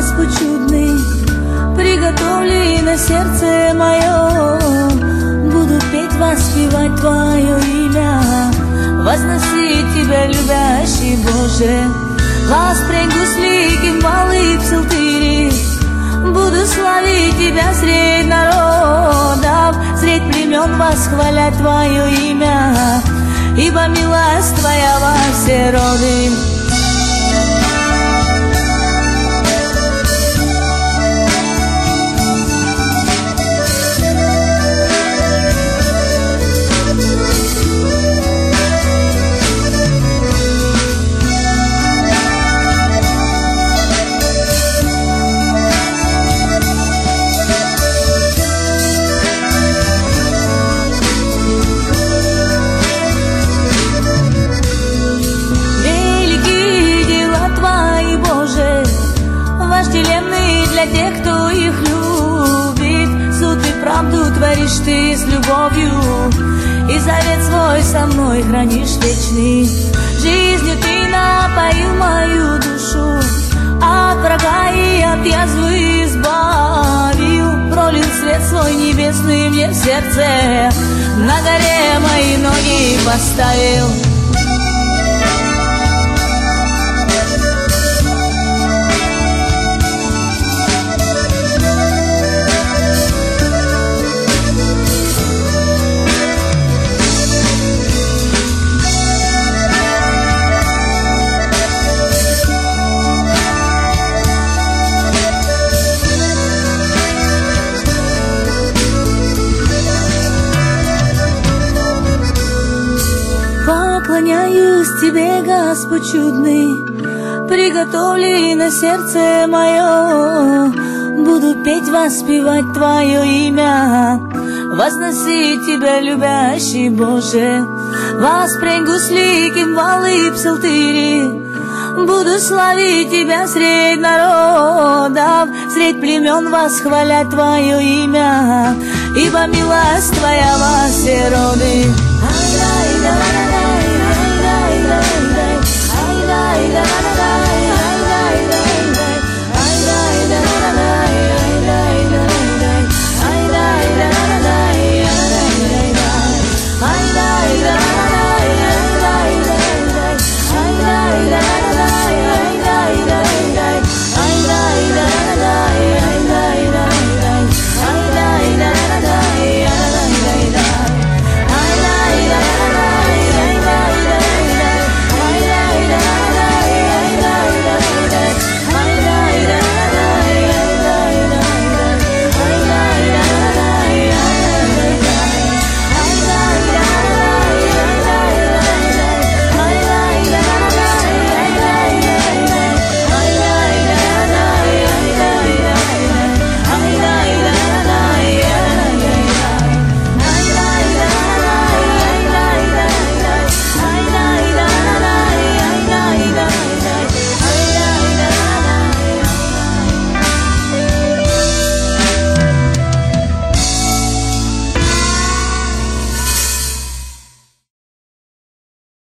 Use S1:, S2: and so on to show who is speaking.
S1: Господь чудный, приготовли на сердце мое. Буду петь, воспевать Твое имя, возносить Тебя, любящий Боже. Воспрягу с ликим малы псалтыри, Буду славить Тебя средь народов, Средь племен восхвалять Твое имя, Ибо милость Твоя во все роды. Творишь Ты с любовью, и завет свой со мной хранишь вечный. Жизнью Ты напоил мою душу, от врага и от язвы избавил. Пролил свет свой небесный мне в сердце, на горе мои ноги поставил. Поклоняюсь Тебе, Господь чудный, Приготовли на сердце мое. Буду петь, воспевать Твое имя, Возносить Тебя, любящий Боже. Воспрягу с ликим валы и псалтыри, Буду славить Тебя средь народов, Средь племен восхвалять Твое имя, Ибо милость Твоя во все роды.